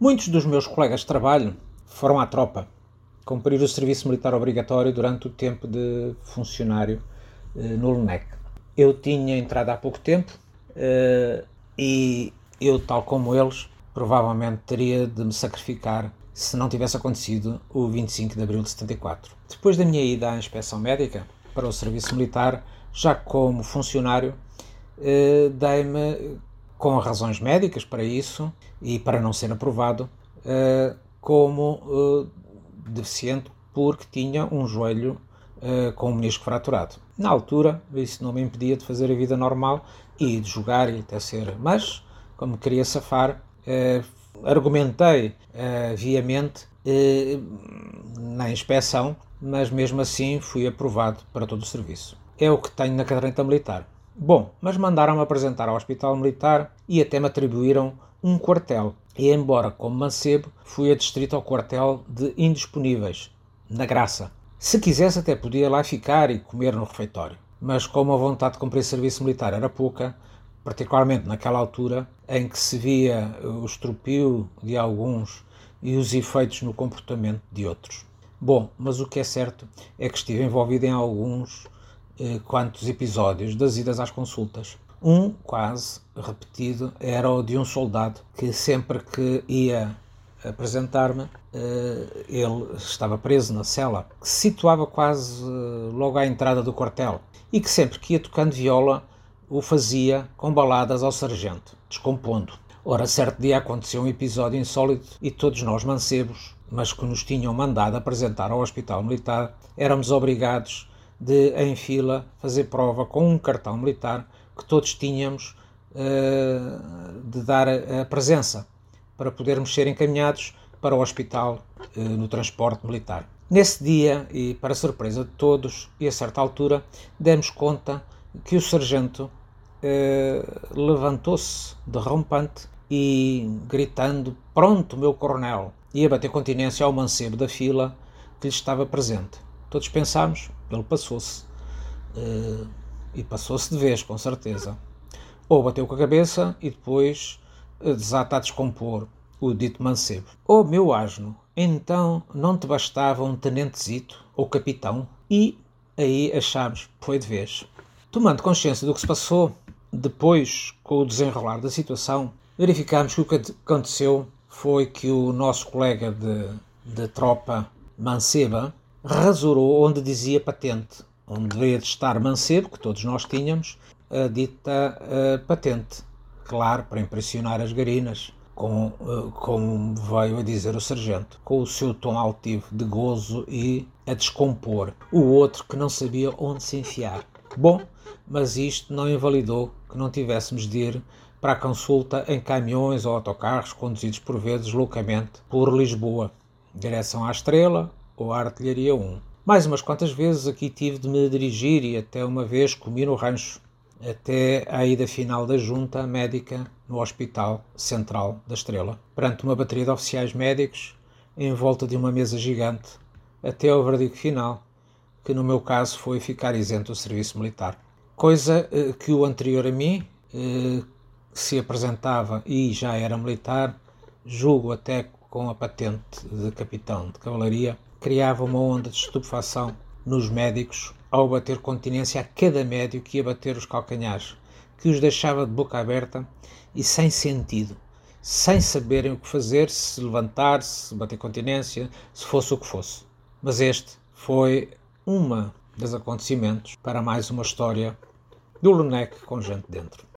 Muitos dos meus colegas de trabalho foram à tropa, cumprir o serviço militar obrigatório durante o tempo de funcionário eh, no LNEC. Eu tinha entrado há pouco tempo eh, e eu, tal como eles, provavelmente teria de me sacrificar se não tivesse acontecido o 25 de abril de 74. Depois da minha ida à inspeção médica para o serviço militar, já como funcionário, eh, dei-me, com razões médicas para isso e para não ser aprovado, eh, como eh, deficiente porque tinha um joelho uh, com um menisco fraturado. Na altura, isso não me impedia de fazer a vida normal e de jogar e até ser. Mas, como queria safar, argumentei viamente na inspeção, mas mesmo assim fui aprovado para todo o serviço. É o que tenho na caderneta militar. Bom, mas mandaram-me apresentar ao Hospital Militar e até me atribuíram um quartel. E embora como mancebo, fui adstrito ao quartel de indisponíveis, na Graça. Se quisesse, até podia lá ficar e comer no refeitório. Mas como a vontade de cumprir serviço militar era pouca, particularmente naquela altura em que se via o estropio de alguns e os efeitos no comportamento de outros. Bom, mas o que é certo é que estive envolvido em alguns eh, quantos episódios das idas às consultas. Um quase repetido era o de um soldado que sempre que ia apresentar-me, eh, ele estava preso na cela, que se situava quase eh, logo à entrada do quartel, e que sempre que ia tocando viola o fazia com baladas ao sargento, descompondo. Ora, certo dia aconteceu um episódio insólito e todos nós mancebos, mas que nos tinham mandado apresentar ao hospital militar, éramos obrigados de, em fila, fazer prova com um cartão militar que todos tínhamos uh, de dar a, a presença para podermos ser encaminhados para o hospital eh, no transporte militar. Nesse dia, e para surpresa de todos, e a certa altura, demos conta que o sargento eh, levantou-se derrompante e, gritando: Pronto, meu coronel! e bater continência ao mancebo da fila que lhe estava presente. Todos pensámos, ele passou-se. Eh, e passou-se de vez, com certeza. Ou bateu com a cabeça e depois desata a descompor o dito mancebo. Oh, meu asno, então não te bastava um tenentezito ou capitão? E aí achámos, foi de vez. Tomando consciência do que se passou, depois, com o desenrolar da situação, verificámos que o que aconteceu foi que o nosso colega de, de tropa manceba rasurou onde dizia patente, onde deveria de estar mancebo, que todos nós tínhamos, a dita uh, patente claro, para impressionar as garinas, com, eh, como veio a dizer o sargento, com o seu tom altivo de gozo e a descompor o outro que não sabia onde se enfiar. Bom, mas isto não invalidou que não tivéssemos de ir para a consulta em caminhões ou autocarros conduzidos por vezes loucamente por Lisboa, direção à Estrela ou à Artilharia 1. Mais umas quantas vezes aqui tive de me dirigir e até uma vez comi no rancho até à ida final da junta médica no Hospital Central da Estrela, perante uma bateria de oficiais médicos em volta de uma mesa gigante, até ao verdicto final, que no meu caso foi ficar isento do serviço militar. Coisa eh, que o anterior a mim, eh, se apresentava e já era militar, julgo até com a patente de capitão de cavalaria, criava uma onda de estupefação nos médicos ao bater continência a cada médio que ia bater os calcanhares, que os deixava de boca aberta e sem sentido, sem saberem o que fazer, se levantar, se bater continência, se fosse o que fosse. Mas este foi uma dos acontecimentos para mais uma história do Lunec com gente dentro.